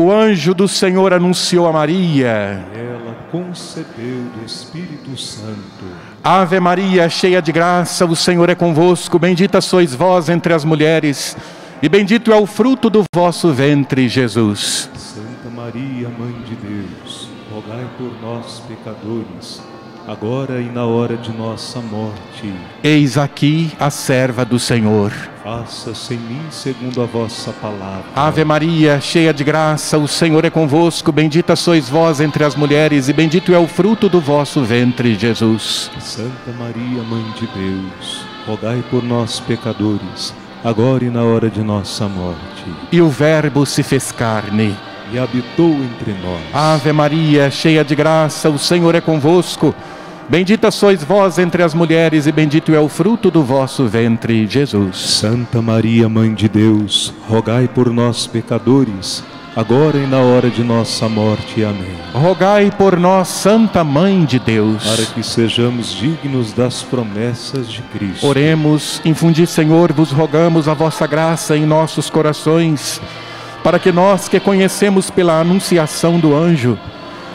O anjo do Senhor anunciou a Maria. Ela concebeu do Espírito Santo. Ave Maria, cheia de graça, o Senhor é convosco. Bendita sois vós entre as mulheres, e bendito é o fruto do vosso ventre, Jesus. Santa Maria, Mãe de Deus, rogai por nós, pecadores, agora e na hora de nossa morte. Eis aqui a serva do Senhor. Faça-se em mim segundo a vossa palavra. Ave Maria, cheia de graça, o Senhor é convosco. Bendita sois vós entre as mulheres, e bendito é o fruto do vosso ventre, Jesus. Santa Maria, Mãe de Deus, rogai por nós, pecadores, agora e na hora de nossa morte. E o Verbo se fez carne. E habitou entre nós. Ave Maria, cheia de graça, o Senhor é convosco. Bendita sois vós entre as mulheres, e bendito é o fruto do vosso ventre, Jesus. Santa Maria, Mãe de Deus, rogai por nós, pecadores, agora e na hora de nossa morte. Amém. Rogai por nós, Santa Mãe de Deus. Para que sejamos dignos das promessas de Cristo. Oremos, infundi, Senhor, vos rogamos a vossa graça em nossos corações, para que nós que conhecemos pela anunciação do anjo,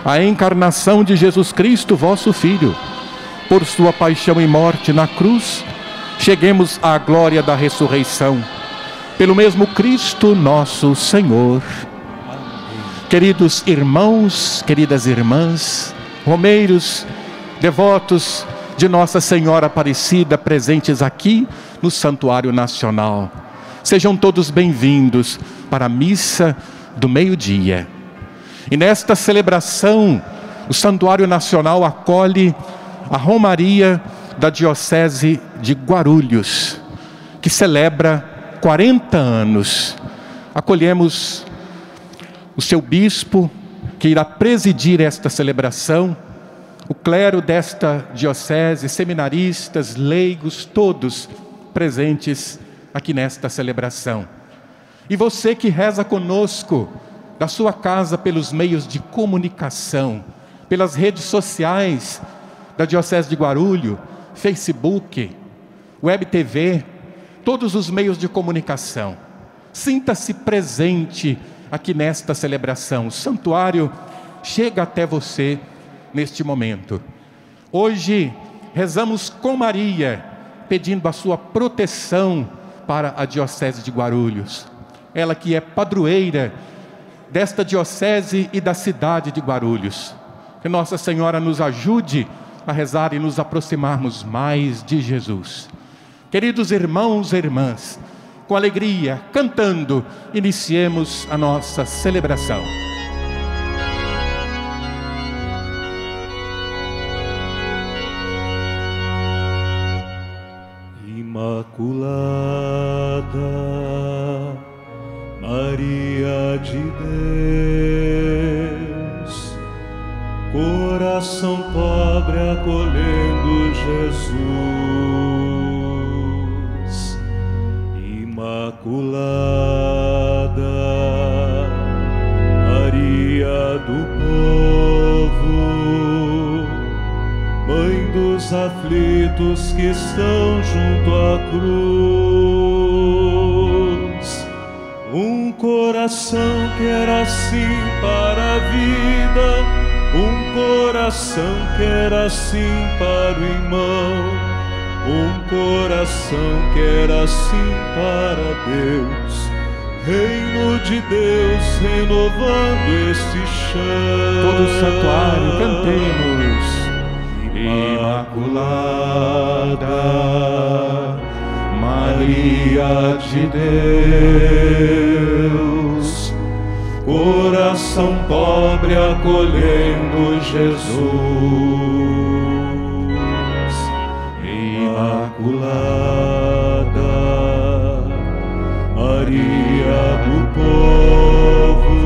a encarnação de Jesus Cristo, vosso Filho, por sua paixão e morte na cruz, cheguemos à glória da ressurreição. Pelo mesmo Cristo nosso Senhor. Queridos irmãos, queridas irmãs, romeiros, devotos de Nossa Senhora Aparecida presentes aqui no Santuário Nacional, sejam todos bem-vindos para a missa do meio-dia. E nesta celebração, o Santuário Nacional acolhe a Romaria da Diocese de Guarulhos, que celebra 40 anos. Acolhemos o seu bispo, que irá presidir esta celebração, o clero desta diocese, seminaristas, leigos, todos presentes aqui nesta celebração. E você que reza conosco, da sua casa pelos meios de comunicação, pelas redes sociais da Diocese de Guarulhos, Facebook, Web TV, todos os meios de comunicação. Sinta-se presente aqui nesta celebração. O santuário chega até você neste momento. Hoje rezamos com Maria, pedindo a sua proteção para a Diocese de Guarulhos. Ela que é padroeira desta diocese e da cidade de Guarulhos. Que Nossa Senhora nos ajude a rezar e nos aproximarmos mais de Jesus. Queridos irmãos e irmãs, com alegria, cantando, iniciemos a nossa celebração. Imaculada Maria de Deus, coração pobre acolhendo Jesus, Imaculada Maria do povo, Mãe dos aflitos que estão junto à cruz. Um coração que era assim para a vida, um coração que era assim para o irmão, um coração que era assim para Deus. Reino de Deus renovando este chão. Todo o santuário, cantemos. Imaculada Maria de Deus, coração pobre acolhendo Jesus, Imaculada Maria do povo,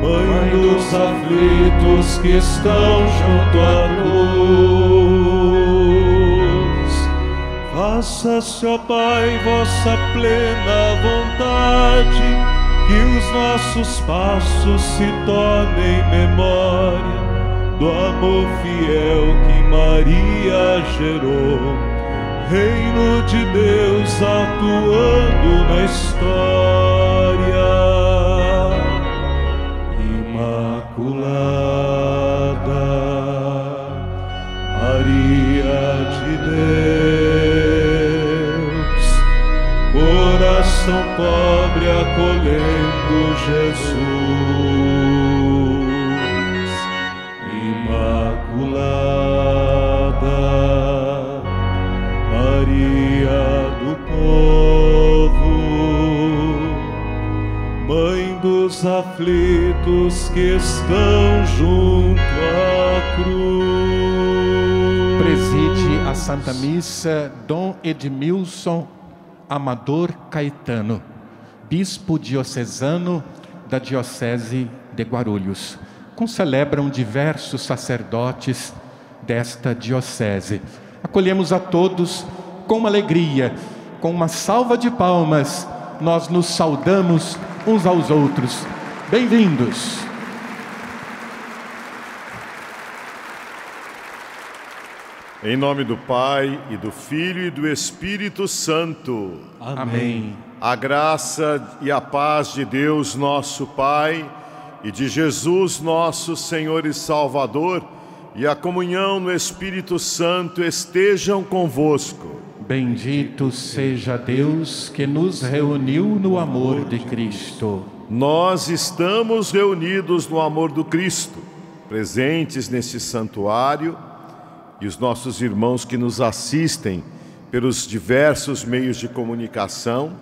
Mãe dos aflitos que estão junto à cruz. Faça-se, ó Pai, vossa plena vontade, que os nossos passos se tornem memória do amor fiel que Maria gerou. Reino de Deus atuando na história. Maria de Deus, coração pobre acolhendo Jesus, Imaculada Maria do povo, Mãe dos aflitos que estão junto à cruz. Preside a Santa Missa Dom Edmilson Amador Caetano, bispo diocesano da Diocese de Guarulhos. Concelebram diversos sacerdotes desta diocese. Acolhemos a todos com alegria, com uma salva de palmas, nós nos saudamos uns aos outros. Bem-vindos. Em nome do Pai e do Filho e do Espírito Santo. Amém. A graça e a paz de Deus, nosso Pai, e de Jesus, nosso Senhor e Salvador, e a comunhão no Espírito Santo estejam convosco. Bendito seja Deus que nos reuniu no amor de Cristo. Nós estamos reunidos no amor do Cristo, presentes neste santuário, e os nossos irmãos que nos assistem pelos diversos meios de comunicação,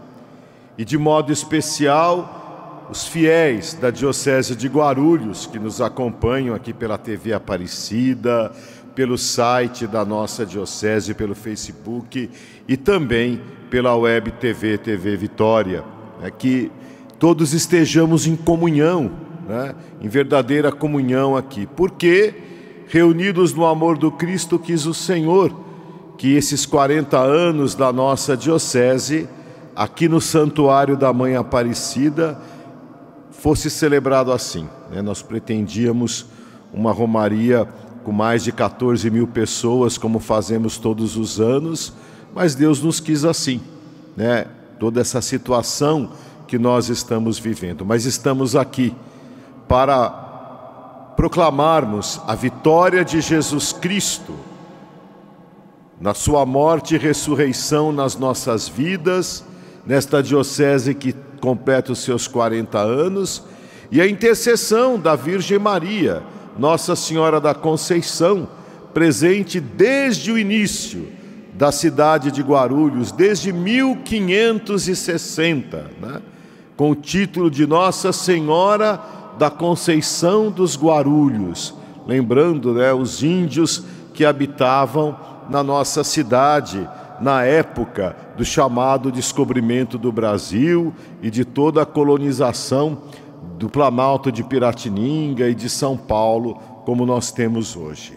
e de modo especial os fiéis da Diocese de Guarulhos que nos acompanham aqui pela TV Aparecida, pelo site da nossa Diocese, pelo Facebook e também pela Web TV, TV Vitória. É que todos estejamos em comunhão, né? em verdadeira comunhão aqui. Porque, reunidos no amor do Cristo, quis o Senhor que esses 40 anos da nossa Diocese, aqui no Santuário da Mãe Aparecida, fosse celebrado assim. Né? Nós pretendíamos uma romaria com mais de 14 mil pessoas, como fazemos todos os anos, mas Deus nos quis assim, né? Toda essa situação que nós estamos vivendo, mas estamos aqui para proclamarmos a vitória de Jesus Cristo na sua morte e ressurreição nas nossas vidas, nesta diocese que completa os seus 40 anos, e a intercessão da Virgem Maria, Nossa Senhora da Conceição, presente desde o início da cidade de Guarulhos, desde 1560, né? com o título de Nossa Senhora da Conceição dos Guarulhos, lembrando né, os índios que habitavam na nossa cidade na época do chamado descobrimento do Brasil e de toda a colonização do Planalto de Piratininga e de São Paulo, como nós temos hoje.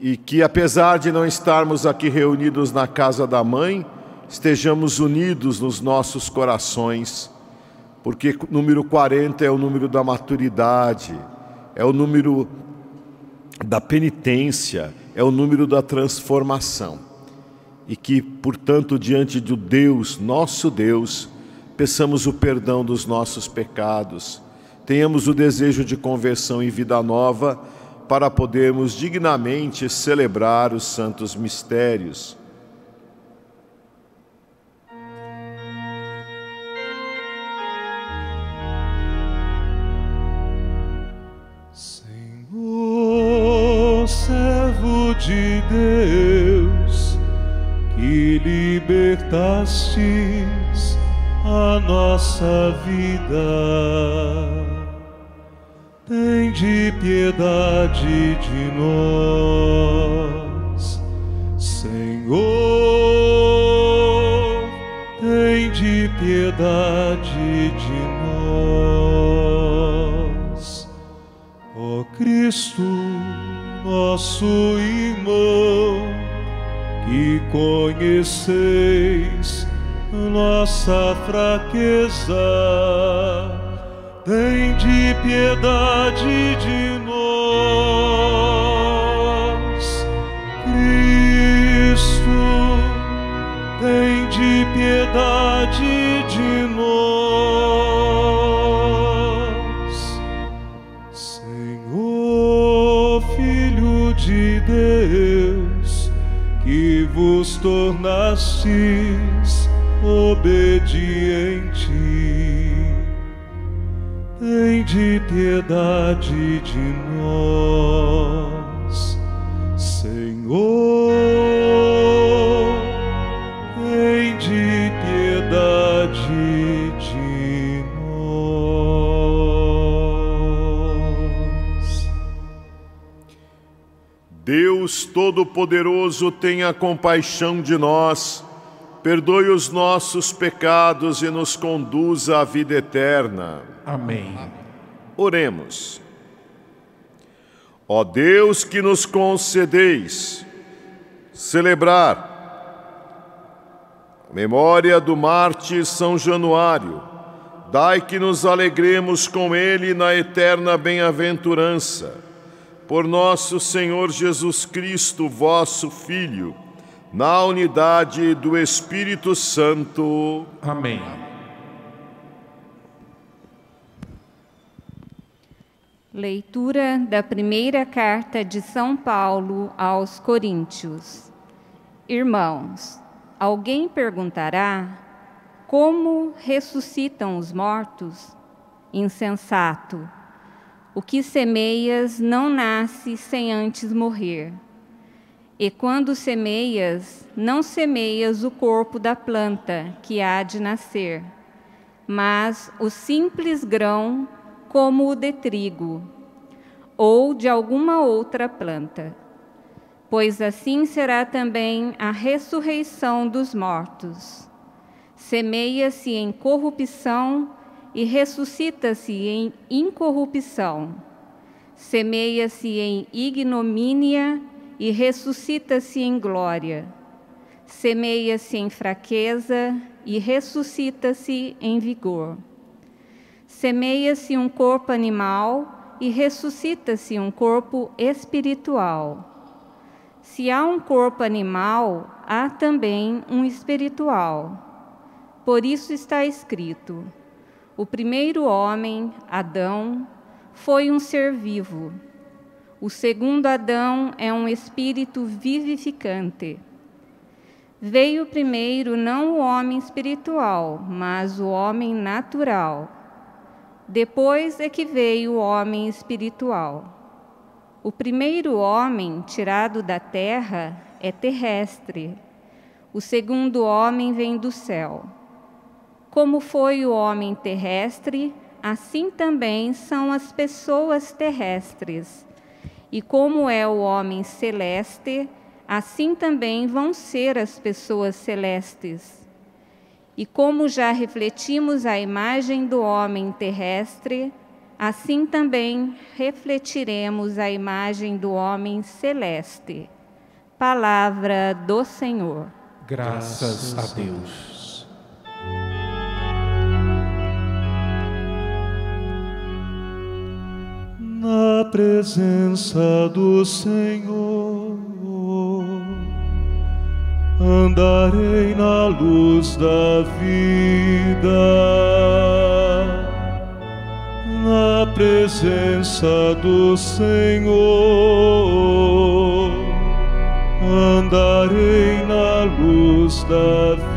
E que, apesar de não estarmos aqui reunidos na casa da mãe, estejamos unidos nos nossos corações, porque número 40 é o número da maturidade, é o número da penitência, é o número da transformação. E que, portanto, diante do Deus, nosso Deus, peçamos o perdão dos nossos pecados, tenhamos o desejo de conversão e vida nova para podermos dignamente celebrar os santos mistérios. De Deus, que libertastes a nossa vida, tem de piedade de nós, Senhor, tem de piedade de nós. Ó Cristo, nosso irmão, que conheceis nossa fraqueza, tem de piedade de nós. Cristo, tem de piedade de nós. Vos tornastes obediente, de piedade de nós, Senhor. Todo-Poderoso, tenha compaixão de nós, perdoe os nossos pecados e nos conduza à vida eterna. Amém. Oremos. Ó Deus que nos concedeis celebrar a memória do mártir São Januário, dai que nos alegremos com ele na eterna bem-aventurança por nosso Senhor Jesus Cristo, vosso Filho, na unidade do Espírito Santo. Amém. Leitura da primeira carta de São Paulo aos Coríntios. Irmãos, alguém perguntará: como ressuscitam os mortos? Insensato. O que semeias não nasce sem antes morrer. E quando semeias, não semeias o corpo da planta que há de nascer, mas o simples grão, como o de trigo, ou de alguma outra planta. Pois assim será também a ressurreição dos mortos. Semeia-se em corrupção e ressuscita-se em incorrupção. Semeia-se em ignomínia e ressuscita-se em glória. Semeia-se em fraqueza e ressuscita-se em vigor. Semeia-se um corpo animal e ressuscita-se um corpo espiritual. Se há um corpo animal, há também um espiritual. Por isso está escrito: o primeiro homem, Adão, foi um ser vivo. O segundo Adão é um espírito vivificante. Veio primeiro não o homem espiritual, mas o homem natural. Depois é que veio o homem espiritual. O primeiro homem tirado da terra é terrestre. O segundo homem vem do céu. Como foi o homem terrestre, assim também são as pessoas terrestres. E como é o homem celeste, assim também vão ser as pessoas celestes. E como já refletimos a imagem do homem terrestre, assim também refletiremos a imagem do homem celeste. Palavra do Senhor. Graças a Deus. Na presença do Senhor. Andarei na luz da vida, na presença do Senhor. Andarei na luz da vida.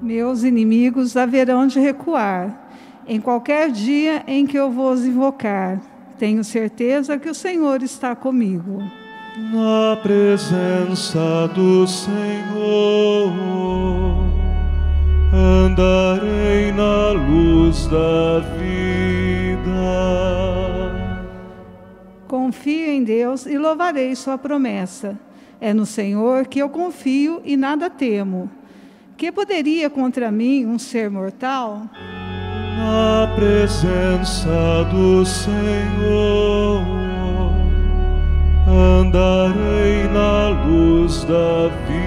Meus inimigos haverão de recuar em qualquer dia em que eu vos invocar. Tenho certeza que o Senhor está comigo. Na presença do Senhor, andarei na luz da vida. Confio em Deus e louvarei Sua promessa. É no Senhor que eu confio e nada temo. Que poderia contra mim um ser mortal? Na presença do Senhor, andarei na luz da vida.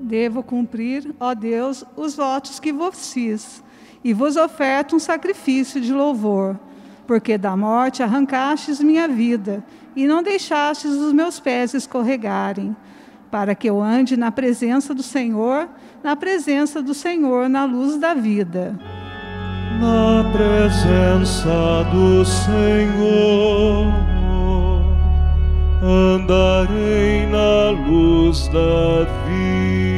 Devo cumprir, ó Deus, os votos que vos fiz, e vos oferto um sacrifício de louvor, porque da morte arrancastes minha vida, e não deixastes os meus pés escorregarem para que eu ande na presença do Senhor, na presença do Senhor, na luz da vida. na presença do Senhor. Andarei na luz da vida.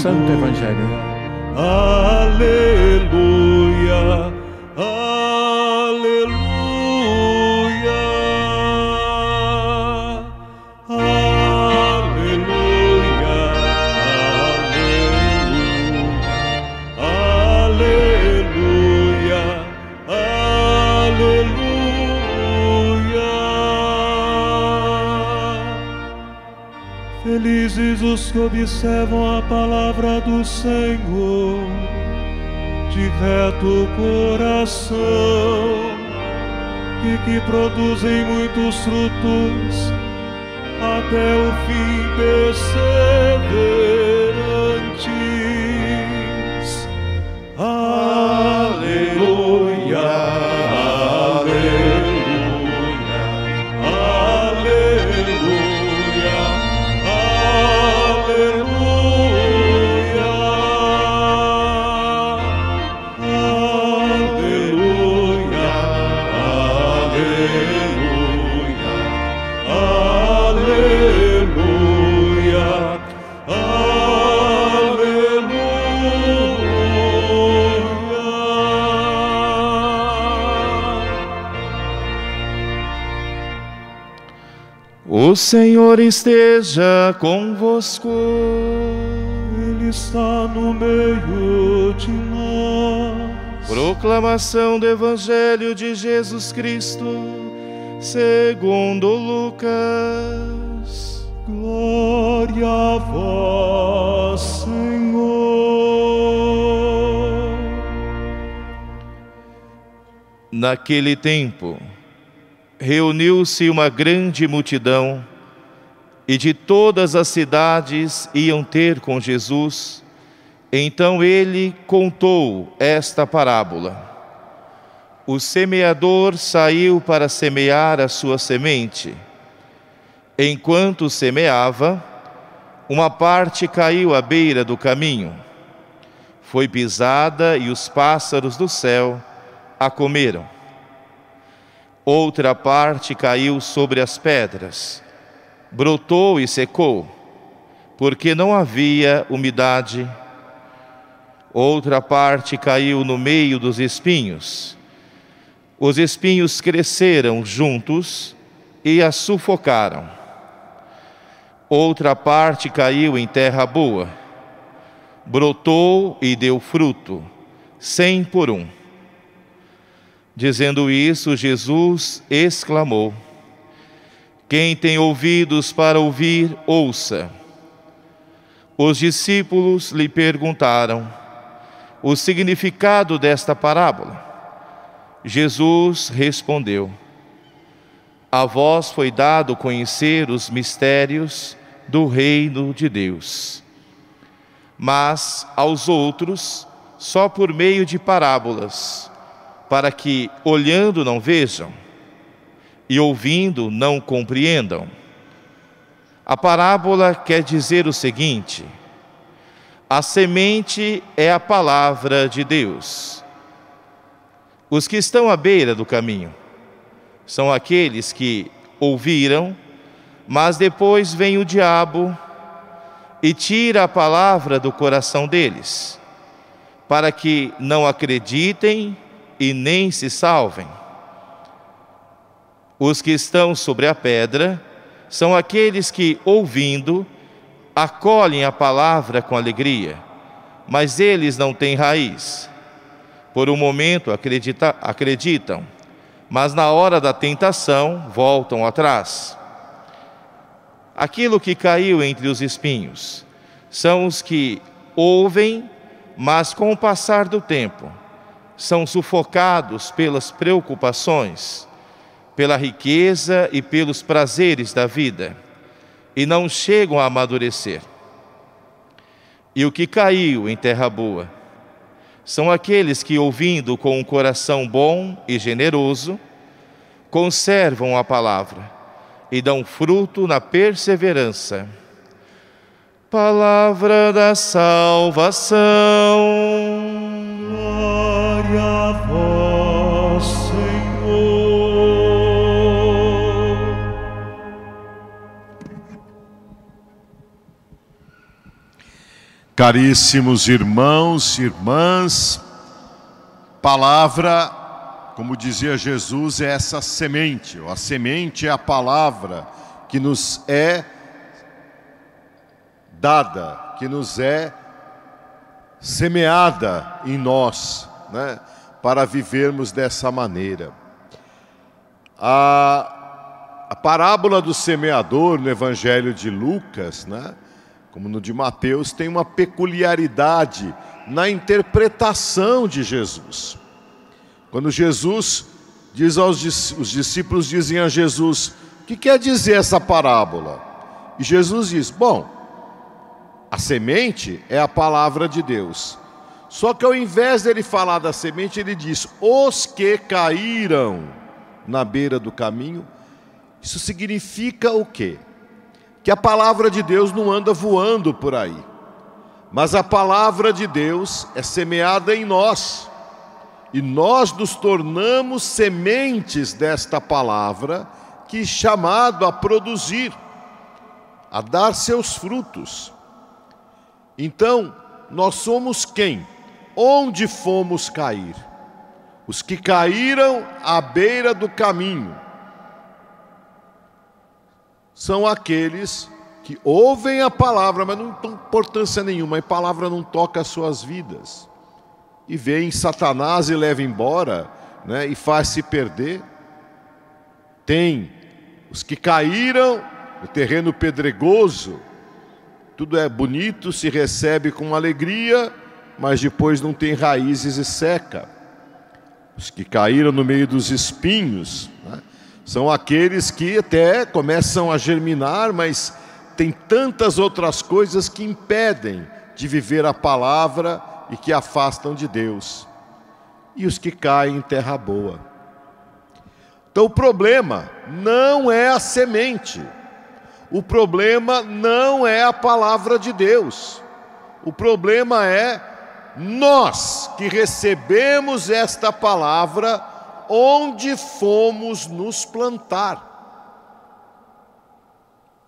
Santo Evangelho. Aleluia. Aleluia. Aleluia. Aleluia. Aleluia. Felizes os que observam a do Senhor de reto coração e que produzem muitos frutos até o fim perseverantes. Senhor esteja convosco. Ele está no meio de nós. Proclamação do Evangelho de Jesus Cristo, segundo Lucas. Glória a vós, Senhor. Naquele tempo, reuniu-se uma grande multidão e de todas as cidades iam ter com Jesus. Então ele contou esta parábola. O semeador saiu para semear a sua semente. Enquanto semeava, uma parte caiu à beira do caminho. Foi pisada e os pássaros do céu a comeram. Outra parte caiu sobre as pedras, brotou e secou, porque não havia umidade. Outra parte caiu no meio dos espinhos. Os espinhos cresceram juntos e a sufocaram. Outra parte caiu em terra boa, brotou e deu fruto, cem por um. Dizendo isso, Jesus exclamou: Quem tem ouvidos para ouvir, ouça. Os discípulos lhe perguntaram o significado desta parábola. Jesus respondeu: A vós foi dado conhecer os mistérios do reino de Deus, mas aos outros só por meio de parábolas para que, olhando, não vejam, e ouvindo, não compreendam. A parábola quer dizer o seguinte: a semente é a palavra de Deus. Os que estão à beira do caminho são aqueles que ouviram, mas depois vem o diabo e tira a palavra do coração deles, para que não acreditem e nem se salvem. Os que estão sobre a pedra são aqueles que, ouvindo, acolhem a palavra com alegria, mas eles não têm raiz. Por um momento acredita, acreditam, mas na hora da tentação voltam atrás. Aquilo que caiu entre os espinhos são os que ouvem, mas com o passar do tempo são sufocados pelas preocupações, pela riqueza e pelos prazeres da vida, e não chegam a amadurecer. E o que caiu em terra boa são aqueles que, ouvindo com um coração bom e generoso, conservam a palavra e dão fruto na perseverança. Palavra da salvação. Glória a vós, Caríssimos irmãos e irmãs, palavra, como dizia Jesus, é essa semente. A semente é a palavra que nos é dada, que nos é semeada em nós, né, para vivermos dessa maneira. A, a parábola do semeador no Evangelho de Lucas, né, como no de Mateus, tem uma peculiaridade na interpretação de Jesus. Quando Jesus diz aos os discípulos dizem a Jesus: "O que quer dizer essa parábola?" E Jesus diz: "Bom, a semente é a palavra de Deus. Só que ao invés dele falar da semente, ele diz: "Os que caíram na beira do caminho". Isso significa o quê? Que a palavra de Deus não anda voando por aí, mas a palavra de Deus é semeada em nós, e nós nos tornamos sementes desta palavra, que é chamado a produzir, a dar seus frutos. Então, nós somos quem? Onde fomos cair? Os que caíram à beira do caminho são aqueles que ouvem a palavra, mas não tem importância nenhuma, a palavra não toca as suas vidas. E vem Satanás e leva embora, né, e faz se perder. Tem os que caíram no terreno pedregoso, tudo é bonito, se recebe com alegria, mas depois não tem raízes e seca. Os que caíram no meio dos espinhos, né, são aqueles que até começam a germinar, mas tem tantas outras coisas que impedem de viver a palavra e que afastam de Deus. E os que caem em terra boa. Então o problema não é a semente. O problema não é a palavra de Deus. O problema é nós que recebemos esta palavra onde fomos nos plantar.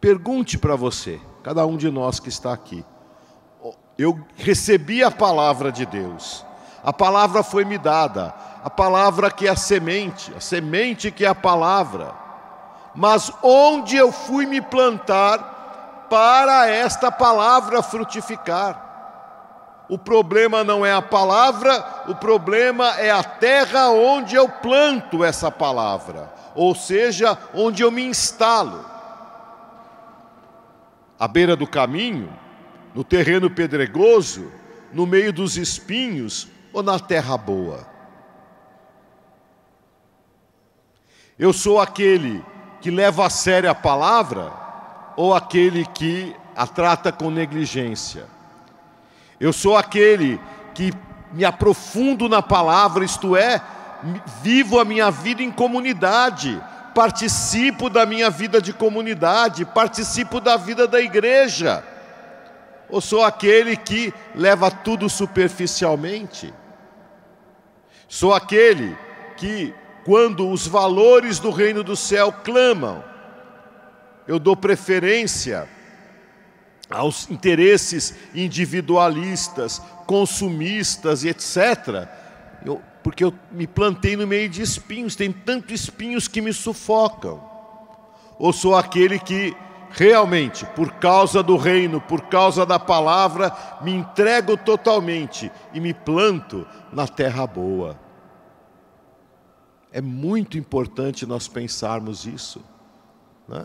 Pergunte para você, cada um de nós que está aqui. Eu recebi a palavra de Deus, a palavra foi me dada, a palavra que é a semente, a semente que é a palavra. Mas onde eu fui me plantar para esta palavra frutificar? O problema não é a palavra, o problema é a terra onde eu planto essa palavra, ou seja, onde eu me instalo. À beira do caminho, no terreno pedregoso, no meio dos espinhos ou na terra boa. Eu sou aquele que leva a sério a palavra ou aquele que a trata com negligência? Eu sou aquele que me aprofundo na palavra, isto é, vivo a minha vida em comunidade, participo da minha vida de comunidade, participo da vida da igreja. Ou sou aquele que leva tudo superficialmente? Sou aquele que, quando os valores do reino do céu clamam, eu dou preferência aos interesses individualistas, consumistas e etc. Eu, porque eu me plantei no meio de espinhos, tem tantos espinhos que me sufocam. Ou sou aquele que realmente, por causa do reino, por causa da palavra, me entrego totalmente e me planto na terra boa. É muito importante nós pensarmos isso. Né?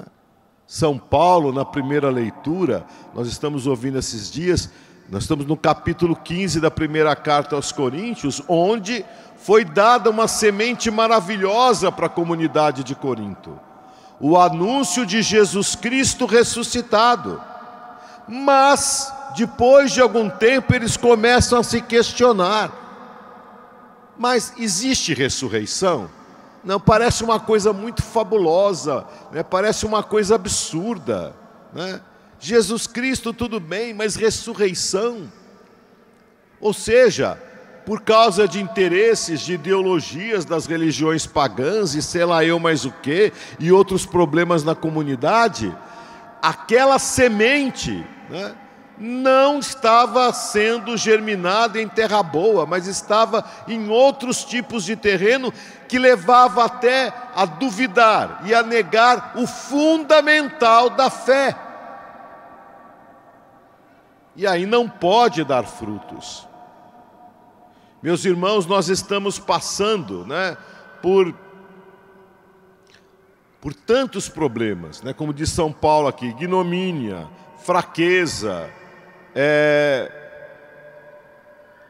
São Paulo, na primeira leitura, nós estamos ouvindo esses dias, nós estamos no capítulo 15 da primeira carta aos Coríntios, onde foi dada uma semente maravilhosa para a comunidade de Corinto. o anúncio de Jesus Cristo ressuscitado. Mas, depois de algum tempo, eles começam a se questionar: mas existe ressurreição? Não, parece uma coisa muito fabulosa, né? parece uma coisa absurda. Né? Jesus Cristo, tudo bem, mas ressurreição? Ou seja, por causa de interesses, de ideologias das religiões pagãs e sei lá eu mais o que, e outros problemas na comunidade, aquela semente né, não estava sendo germinada em terra boa, mas estava em outros tipos de terreno que levava até a duvidar e a negar o fundamental da fé. E aí não pode dar frutos. Meus irmãos, nós estamos passando né, por, por tantos problemas, né, como diz São Paulo aqui: ignomínia, fraqueza, é,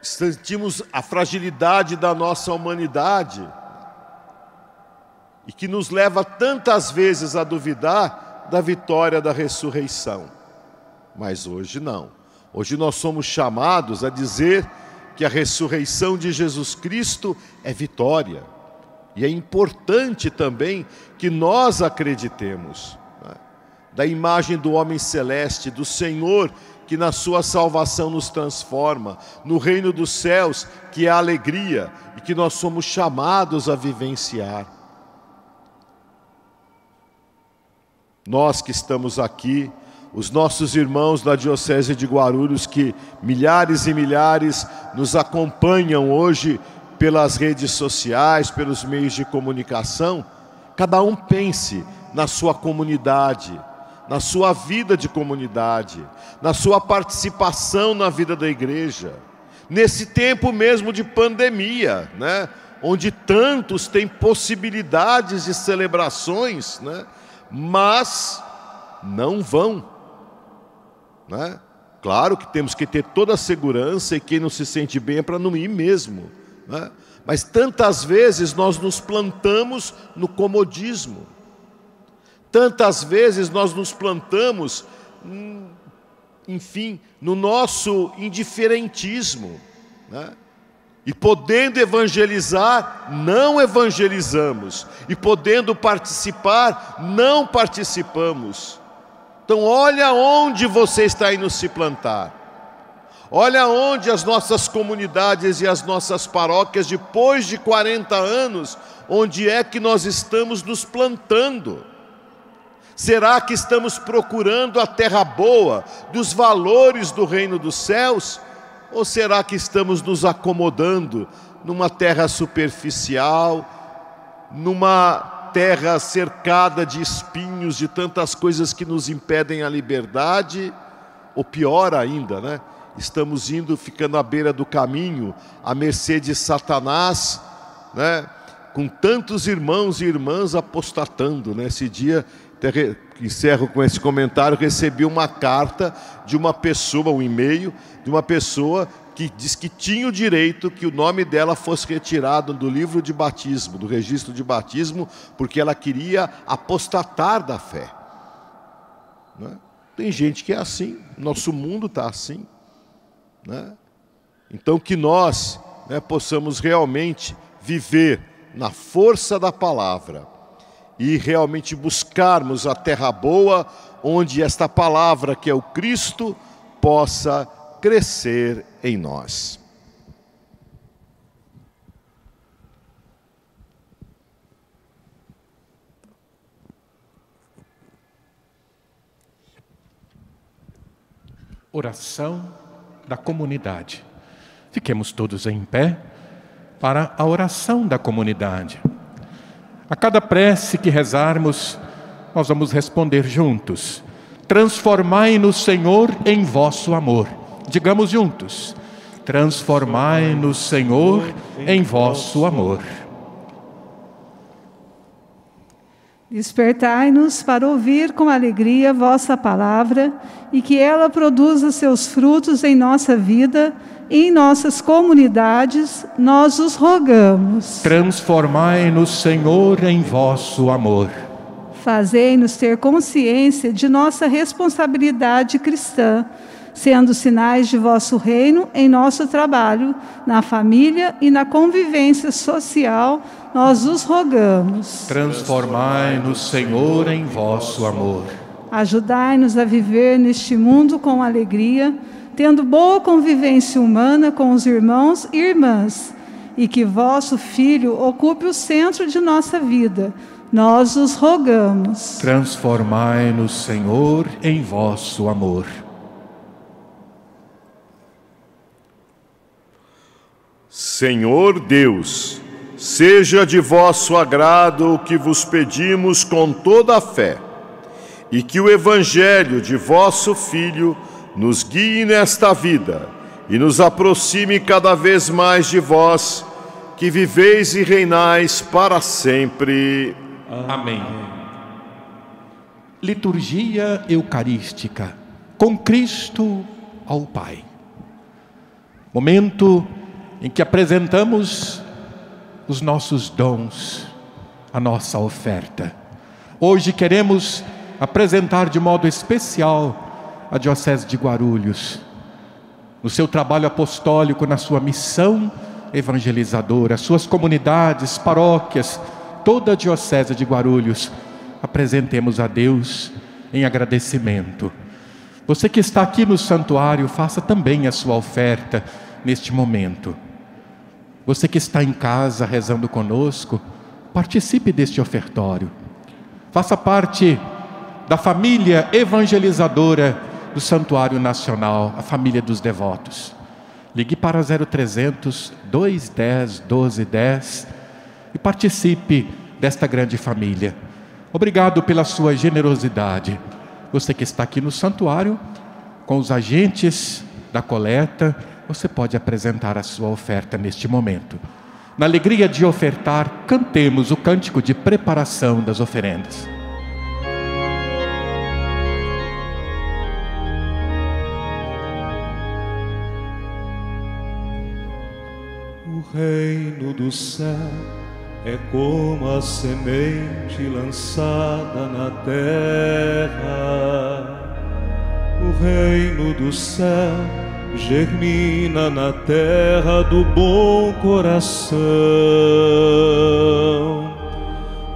sentimos a fragilidade da nossa humanidade e que nos leva tantas vezes a duvidar da vitória da ressurreição. Mas hoje não. Hoje nós somos chamados a dizer que a ressurreição de Jesus Cristo é vitória. E é importante também que nós acreditemos né, da imagem do homem celeste, do Senhor que na sua salvação nos transforma, no reino dos céus, que é a alegria e que nós somos chamados a vivenciar. Nós que estamos aqui, os nossos irmãos da Diocese de Guarulhos, que milhares e milhares nos acompanham hoje pelas redes sociais, pelos meios de comunicação, cada um pense na sua comunidade, na sua vida de comunidade, na sua participação na vida da igreja. Nesse tempo mesmo de pandemia, né? onde tantos têm possibilidades de celebrações, né? mas não vão né? Claro que temos que ter toda a segurança e quem não se sente bem é para não ir mesmo. Né? Mas tantas vezes nós nos plantamos no comodismo. Tantas vezes nós nos plantamos, enfim, no nosso indiferentismo. Né? E podendo evangelizar, não evangelizamos. E podendo participar, não participamos. Então, olha onde você está indo se plantar. Olha onde as nossas comunidades e as nossas paróquias, depois de 40 anos, onde é que nós estamos nos plantando? Será que estamos procurando a terra boa dos valores do reino dos céus? Ou será que estamos nos acomodando numa terra superficial, numa terra cercada de espinhos, de tantas coisas que nos impedem a liberdade, ou pior ainda, né? Estamos indo, ficando à beira do caminho, à mercê de Satanás, né? Com tantos irmãos e irmãs apostatando, né? Esse dia, encerro com esse comentário, recebi uma carta de uma pessoa, um e-mail, de uma pessoa que diz que tinha o direito que o nome dela fosse retirado do livro de batismo, do registro de batismo, porque ela queria apostatar da fé. Né? Tem gente que é assim, nosso mundo está assim. Né? Então, que nós né, possamos realmente viver na força da palavra e realmente buscarmos a terra boa, onde esta palavra, que é o Cristo, possa crescer em nós. Oração da comunidade. Fiquemos todos em pé para a oração da comunidade. A cada prece que rezarmos, nós vamos responder juntos: Transformai-nos, Senhor, em vosso amor. Digamos juntos: Transformai-nos, Senhor, em vosso amor. Despertai-nos para ouvir com alegria vossa palavra e que ela produza seus frutos em nossa vida e em nossas comunidades, nós os rogamos. Transformai-nos, Senhor, em vosso amor. Fazei-nos ter consciência de nossa responsabilidade cristã, sendo sinais de vosso reino em nosso trabalho, na família e na convivência social, nós os rogamos. Transformai-nos, Senhor, em vosso amor. Ajudai-nos a viver neste mundo com alegria, tendo boa convivência humana com os irmãos e irmãs, e que vosso Filho ocupe o centro de nossa vida. Nós os rogamos. Transformai-nos, Senhor, em vosso amor. Senhor Deus, seja de vosso agrado o que vos pedimos com toda a fé, e que o Evangelho de vosso Filho nos guie nesta vida e nos aproxime cada vez mais de vós, que viveis e reinais para sempre. Amém. Liturgia Eucarística com Cristo ao Pai. Momento em que apresentamos os nossos dons, a nossa oferta. Hoje queremos apresentar de modo especial a Diocese de Guarulhos, no seu trabalho apostólico, na sua missão evangelizadora, suas comunidades, paróquias, toda a Diocese de Guarulhos, apresentemos a Deus em agradecimento. Você que está aqui no santuário, faça também a sua oferta neste momento. Você que está em casa rezando conosco, participe deste ofertório. Faça parte da família evangelizadora do Santuário Nacional, a família dos devotos. Ligue para 0300 210 1210 e participe desta grande família. Obrigado pela sua generosidade. Você que está aqui no santuário, com os agentes da coleta, você pode apresentar a sua oferta neste momento. Na alegria de ofertar, cantemos o cântico de preparação das oferendas. O reino do céu é como a semente lançada na terra. O reino do céu germina na terra do bom coração.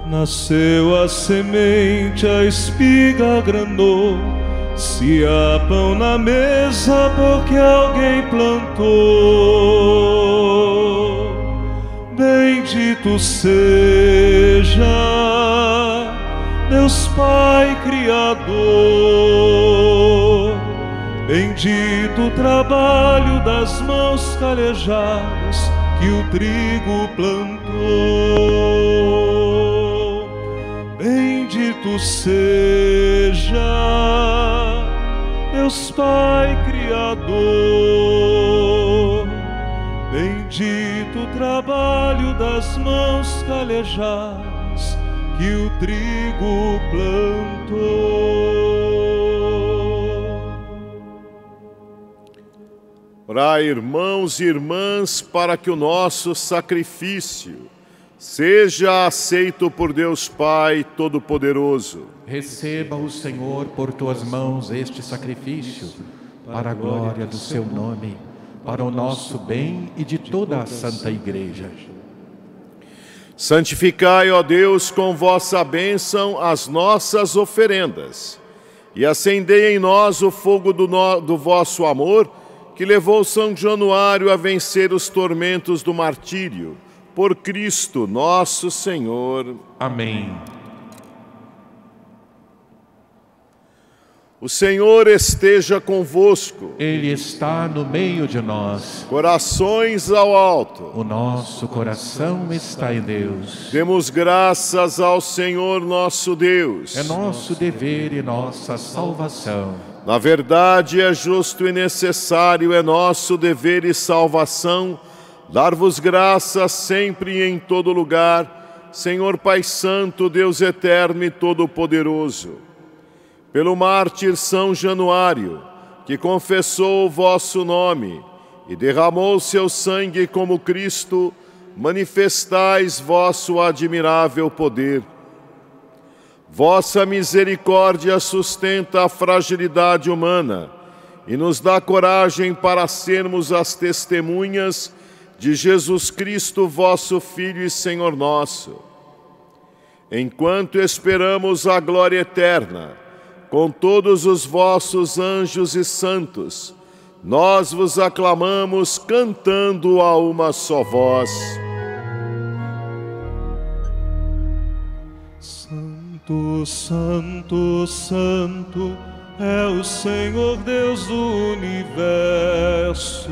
Nasceu a semente, a espiga granou, se há pão na mesa porque alguém plantou. Bendito seja Deus Pai Criador Bendito o trabalho das mãos calejadas que o trigo plantou. Bendito seja Deus Pai Criador. Bendito o trabalho das mãos calejadas que o trigo plantou. Orai, irmãos e irmãs, para que o nosso sacrifício seja aceito por Deus Pai Todo-Poderoso. Receba o Senhor por tuas mãos este sacrifício, para a glória do seu nome, para o nosso bem e de toda a Santa Igreja. Santificai, ó Deus, com vossa bênção as nossas oferendas, e acendei em nós o fogo do, no- do vosso amor, que levou São Januário a vencer os tormentos do martírio. Por Cristo nosso Senhor. Amém. O Senhor esteja convosco. Ele está no meio de nós. Corações ao alto. O nosso coração está em Deus. Demos graças ao Senhor nosso Deus. É nosso dever e nossa salvação. Na verdade, é justo e necessário, é nosso dever e salvação, dar-vos graças sempre e em todo lugar, Senhor Pai Santo, Deus eterno e todo-poderoso. Pelo mártir São Januário, que confessou o vosso nome e derramou seu sangue como Cristo, manifestais vosso admirável poder. Vossa misericórdia sustenta a fragilidade humana e nos dá coragem para sermos as testemunhas de Jesus Cristo, vosso Filho e Senhor nosso. Enquanto esperamos a glória eterna, com todos os vossos anjos e santos, nós vos aclamamos cantando a uma só voz. Santo, Santo, Santo é o Senhor Deus do universo.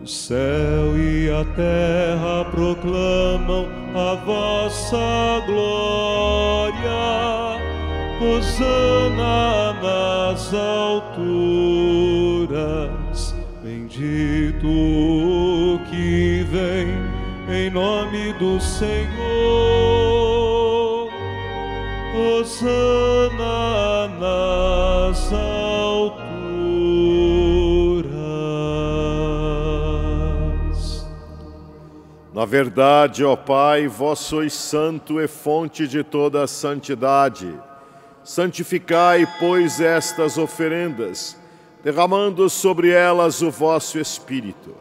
O céu e a terra proclamam a vossa glória. Hosana nas alturas, bendito o que vem em nome do Senhor. Hosana nas alturas. Na verdade, ó Pai, vós sois santo e fonte de toda a santidade. Santificai, pois, estas oferendas, derramando sobre elas o vosso Espírito,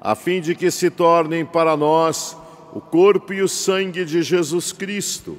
a fim de que se tornem para nós o corpo e o sangue de Jesus Cristo,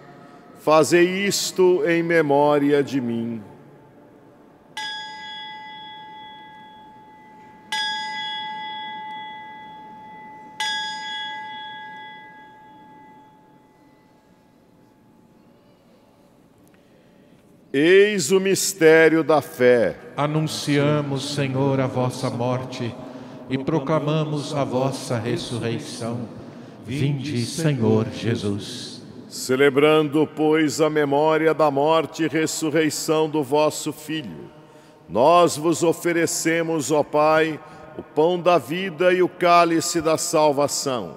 Fazei isto em memória de mim. Eis o mistério da fé. Anunciamos, Senhor, a vossa morte e proclamamos a vossa ressurreição. Vinde, Senhor Jesus. Celebrando, pois, a memória da morte e ressurreição do vosso Filho, nós vos oferecemos, ó Pai, o pão da vida e o cálice da salvação.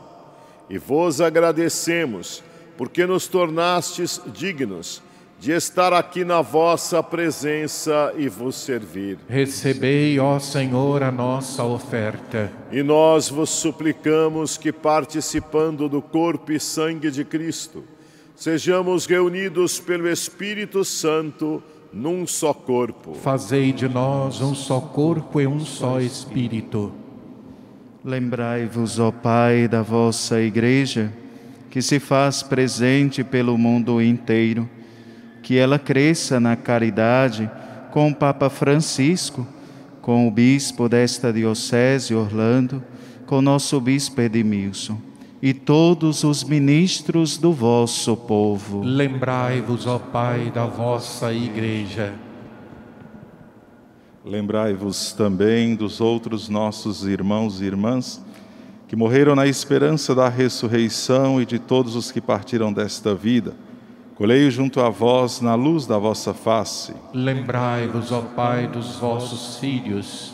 E vos agradecemos, porque nos tornastes dignos de estar aqui na vossa presença e vos servir. Recebei, ó Senhor, a nossa oferta. E nós vos suplicamos que, participando do corpo e sangue de Cristo, sejamos reunidos pelo Espírito Santo num só corpo. Fazei de nós um só corpo e um só espírito. Lembrai-vos, ó Pai, da vossa Igreja, que se faz presente pelo mundo inteiro, que ela cresça na caridade com o Papa Francisco, com o bispo desta Diocese, Orlando, com nosso bispo Edmilson e todos os ministros do vosso povo. Lembrai-vos, ó Pai, da vossa Igreja. Lembrai-vos também dos outros nossos irmãos e irmãs que morreram na esperança da ressurreição e de todos os que partiram desta vida. Colei junto a vós na luz da vossa face. Lembrai-vos, ó Pai, dos vossos filhos.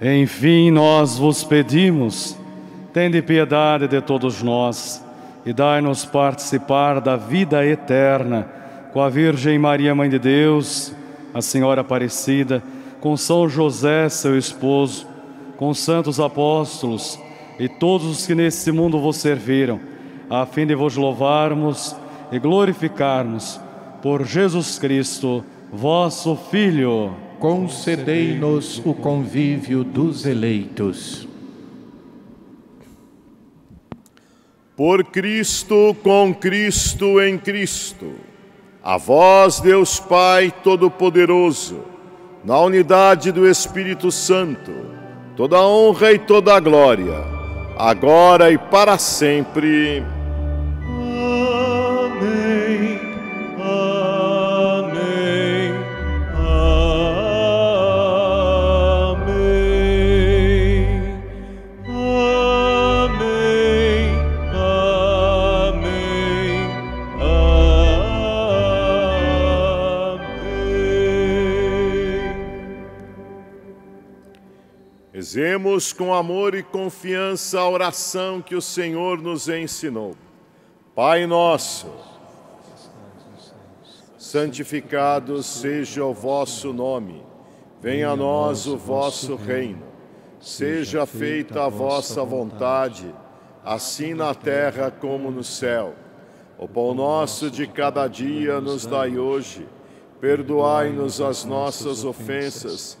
Enfim, nós vos pedimos, tende piedade de todos nós e dai-nos participar da vida eterna com a Virgem Maria, Mãe de Deus, a Senhora Aparecida, com São José, seu esposo, com os santos apóstolos e todos os que nesse mundo vos serviram, a fim de vos louvarmos e glorificarmos por Jesus Cristo, vosso Filho. concedei-nos o convívio dos eleitos. Por Cristo, com Cristo, em Cristo. A vós, Deus Pai Todo-Poderoso, na unidade do Espírito Santo, toda a honra e toda a glória, agora e para sempre. Rezemos com amor e confiança a oração que o Senhor nos ensinou. Pai nosso, santificado seja o vosso nome, venha a nós o vosso reino, seja feita a vossa vontade, assim na terra como no céu. O pão nosso de cada dia nos dai hoje, perdoai-nos as nossas ofensas,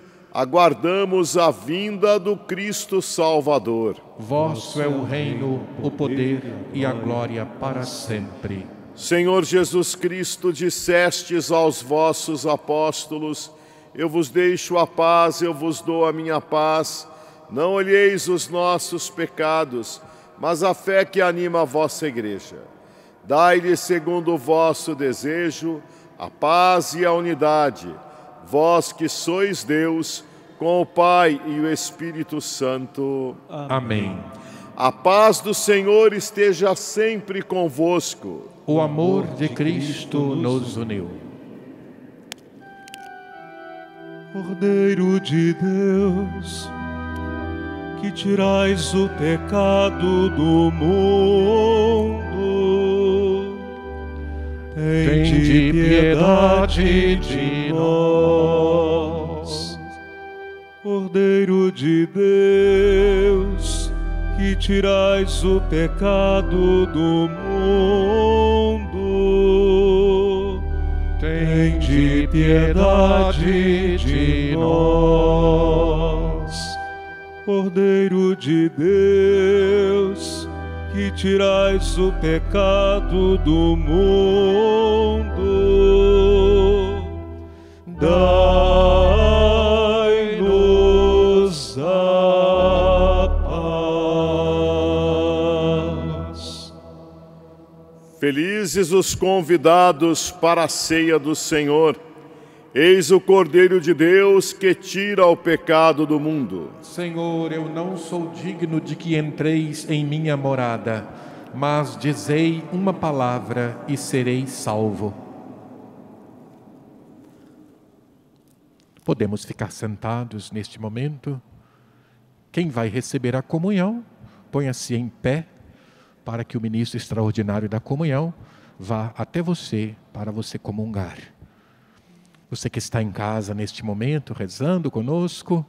aguardamos a vinda do Cristo Salvador. Vosso é o reino, o poder e a glória para sempre. Senhor Jesus Cristo, dissestes aos vossos apóstolos: Eu vos deixo a paz, eu vos dou a minha paz. Não olheis os nossos pecados, mas a fé que anima a vossa igreja. Dai-lhe, segundo o vosso desejo, a paz e a unidade, vós que sois Deus, com o Pai e o Espírito Santo. Amém. A paz do Senhor esteja sempre convosco. O amor de Cristo nos uniu. Cordeiro de Deus, que tirais o pecado do mundo, Tende piedade de nós. Cordeiro de Deus, que tirais o pecado do mundo, Tende piedade de nós. Cordeiro de Deus, que tirais o pecado do mundo, dai-nos a paz. Felizes os convidados para a ceia do Senhor. Eis o Cordeiro de Deus que tira o pecado do mundo. Senhor, eu não sou digno de que entreis em minha morada, mas dizei uma palavra e serei salvo. Podemos ficar sentados neste momento. Quem vai receber a comunhão, ponha-se em pé para que o ministro extraordinário da comunhão vá até você para você comungar. Você que está em casa neste momento, rezando conosco,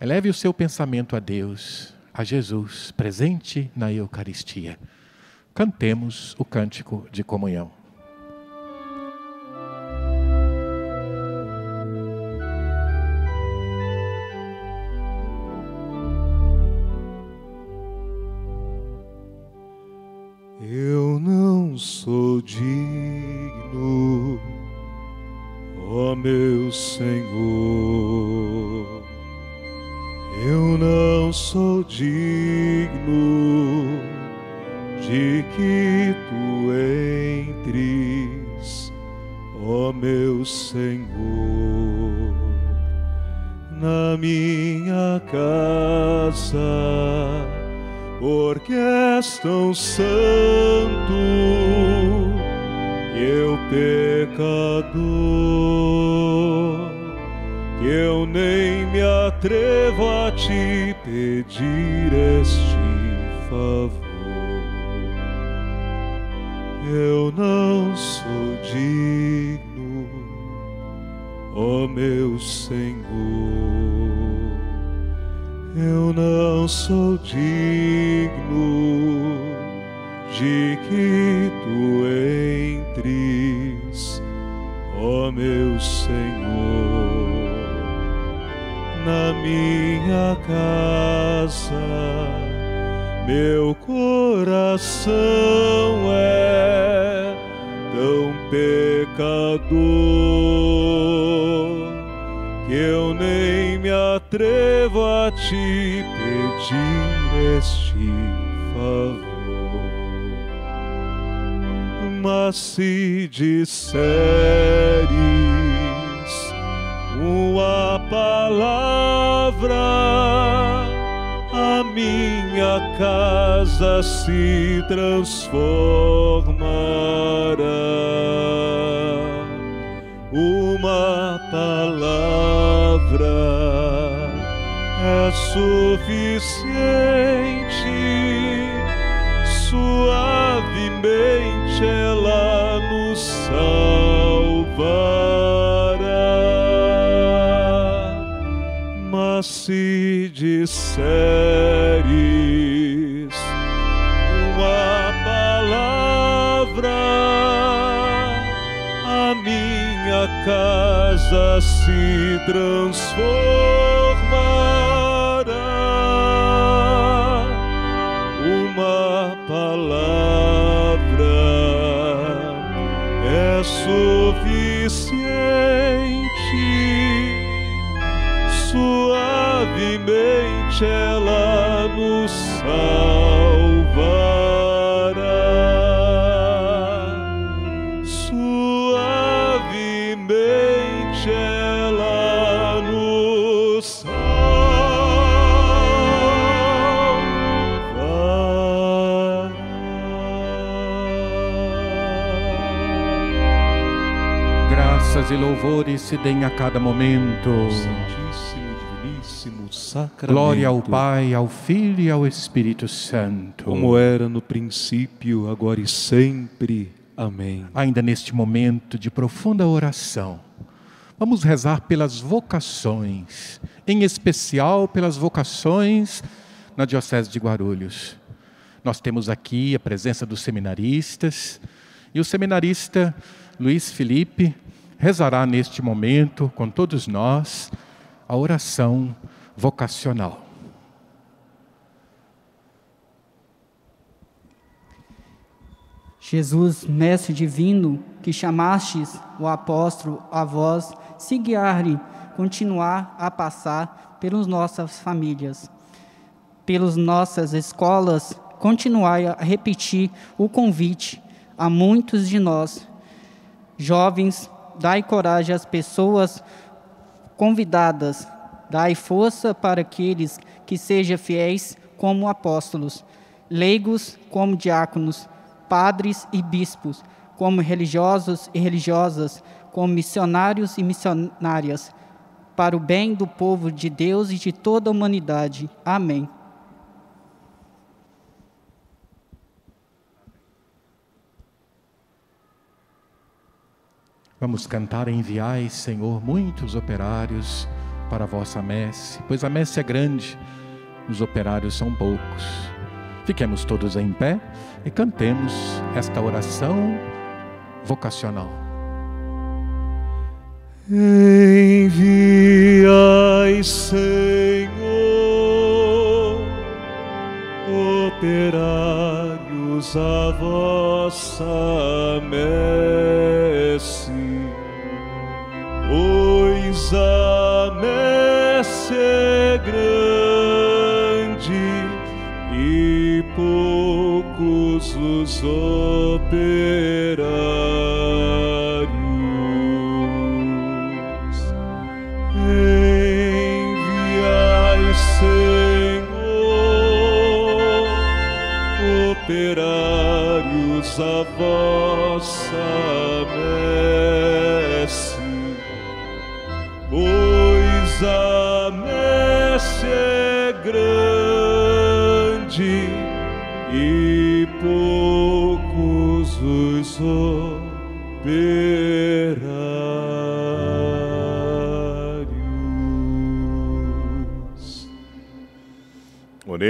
eleve o seu pensamento a Deus, a Jesus, presente na Eucaristia. Cantemos o cântico de comunhão. Na minha casa. Meu coração é tão pecador que eu nem me atrevo a te pedir este favor mas se disseres uma palavra, a minha casa se transformará. Uma palavra é suficiente, suavemente ela nos salvará. Se disseres uma palavra, a minha casa se transformará. Uma palavra é suficiente, suavemente ela nos salvará, suavemente ela nos salvará. Graças e louvores se deem a cada momento. Santíssimo diviníssimo sacramento. Glória ao Pai, ao Filho e ao Espírito Santo. Como era no princípio, agora e sempre. Amém. Ainda neste momento de profunda oração, vamos rezar pelas vocações, em especial pelas vocações na Diocese de Guarulhos. Nós temos aqui a presença dos seminaristas e o seminarista Luiz Felipe rezará neste momento com todos nós a oração vocacional. Jesus, Mestre divino, que chamastes o apóstolo a vós, se guiar-lhe, continuar a passar pelas nossas famílias, pelas nossas escolas, continuai a repetir o convite a muitos de nós. Jovens, dai coragem às pessoas convidadas, dai força para aqueles que sejam fiéis como apóstolos, leigos como diáconos, padres e bispos, como religiosos e religiosas, como missionários e missionárias, para o bem do povo de Deus e de toda a humanidade. Amém. Vamos cantar Enviai, Senhor, muitos operários para a vossa messe, pois a messe é grande, os operários são poucos. Fiquemos todos em pé e cantemos esta oração vocacional. Enviai, Senhor, operários a vossa messe, pois a é grande e poucos os operários. Enviai, Senhor, operários a vossa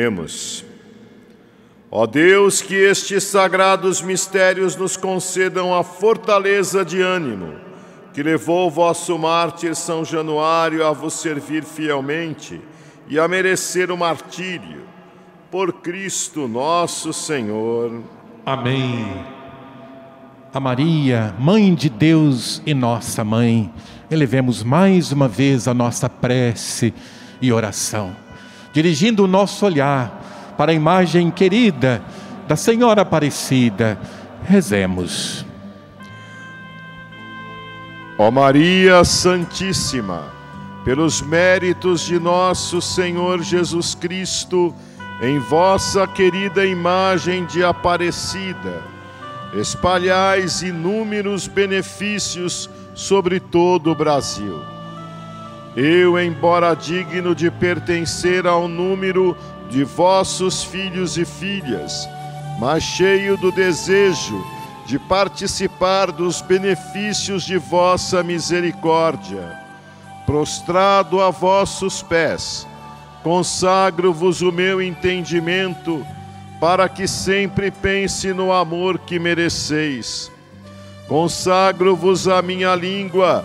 Oremos. Ó Deus, que estes sagrados mistérios nos concedam a fortaleza de ânimo, que levou o vosso mártir São Januário a vos servir fielmente e a merecer o martírio. Por Cristo nosso Senhor. Amém. A Maria, Mãe de Deus e nossa Mãe, elevemos mais uma vez a nossa prece e oração, dirigindo o nosso olhar para a imagem querida da Senhora Aparecida. Rezemos. Ó Maria Santíssima, pelos méritos de nosso Senhor Jesus Cristo, em vossa querida imagem de Aparecida, espalhais inúmeros benefícios sobre todo o Brasil. Eu, embora digno de pertencer ao número de vossos filhos e filhas, mas cheio do desejo de participar dos benefícios de vossa misericórdia, prostrado a vossos pés, consagro-vos o meu entendimento, para que sempre pense no amor que mereceis. Consagro-vos a minha língua,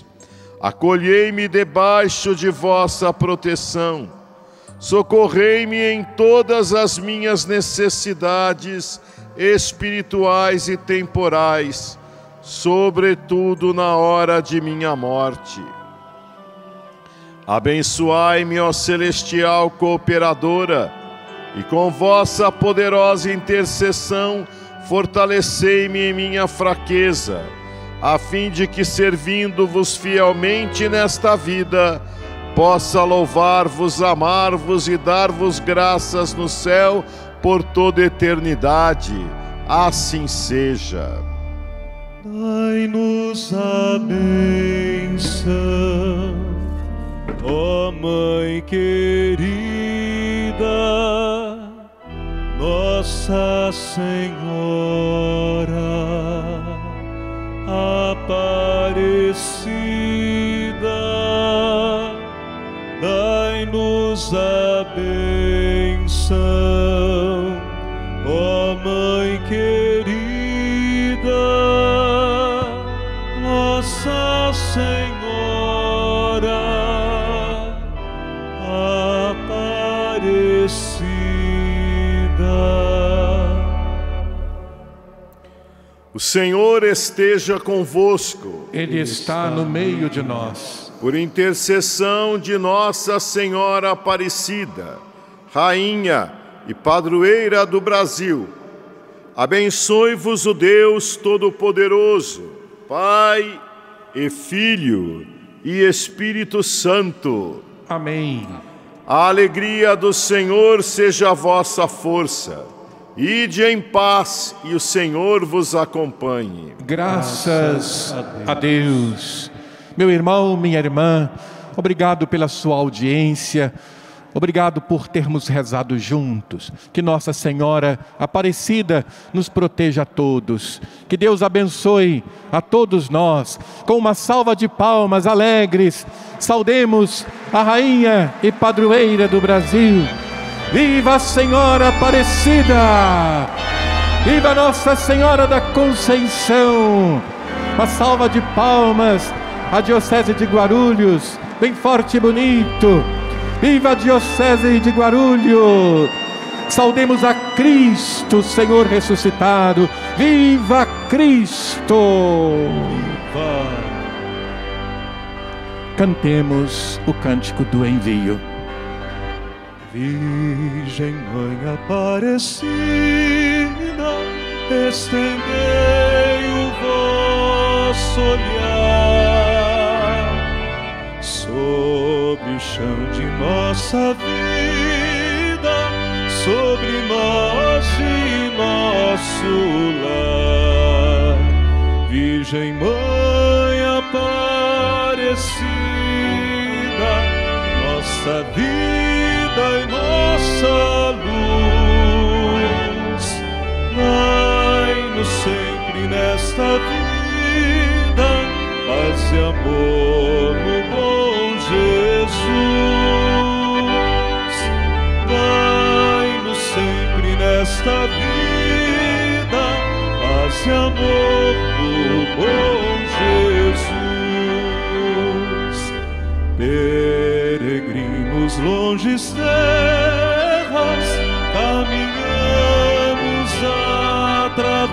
Acolhei-me debaixo de vossa proteção, socorrei-me em todas as minhas necessidades espirituais e temporais, sobretudo na hora de minha morte. Abençoai-me, ó celestial cooperadora, e com vossa poderosa intercessão, fortalecei-me em minha fraqueza, a fim de que, servindo-vos fielmente nesta vida, possa louvar-vos, amar-vos e dar-vos graças no céu por toda eternidade. Assim seja. Dai-nos a bênção, ó Mãe querida, Nossa Senhora Aparecida, dai-nos a bênção, ó Mãe querida, Senhor esteja convosco. Ele está no meio de nós. Por intercessão de Nossa Senhora Aparecida, Rainha e Padroeira do Brasil, abençoe-vos o Deus Todo-Poderoso, Pai e Filho e Espírito Santo. Amém. A alegria do Senhor seja a vossa força. Ide em paz e o Senhor vos acompanhe. Graças a Deus. Meu irmão, minha irmã, obrigado pela sua audiência. Obrigado por termos rezado juntos. Que Nossa Senhora Aparecida nos proteja a todos. Que Deus abençoe a todos nós. Com uma salva de palmas alegres, saudemos a Rainha e Padroeira do Brasil. Viva a Senhora Aparecida! Viva Nossa Senhora da Conceição! Uma salva de palmas à Diocese de Guarulhos, bem forte e bonito. Viva a Diocese de Guarulhos! Saudemos a Cristo, Senhor ressuscitado. Viva Cristo! Cantemos o cântico do envio. Virgem Mãe Aparecida, estendei o vosso olhar chão de nossa vida, sobre nós e nosso lar. Virgem Mãe Aparecida, nossa vida nossa luz, dai-nos sempre nesta vida, paz e amor no bom Jesus. Dai-nos sempre nesta vida, paz e amor no bom Jesus. Peregrinos longes terras, caminhamos através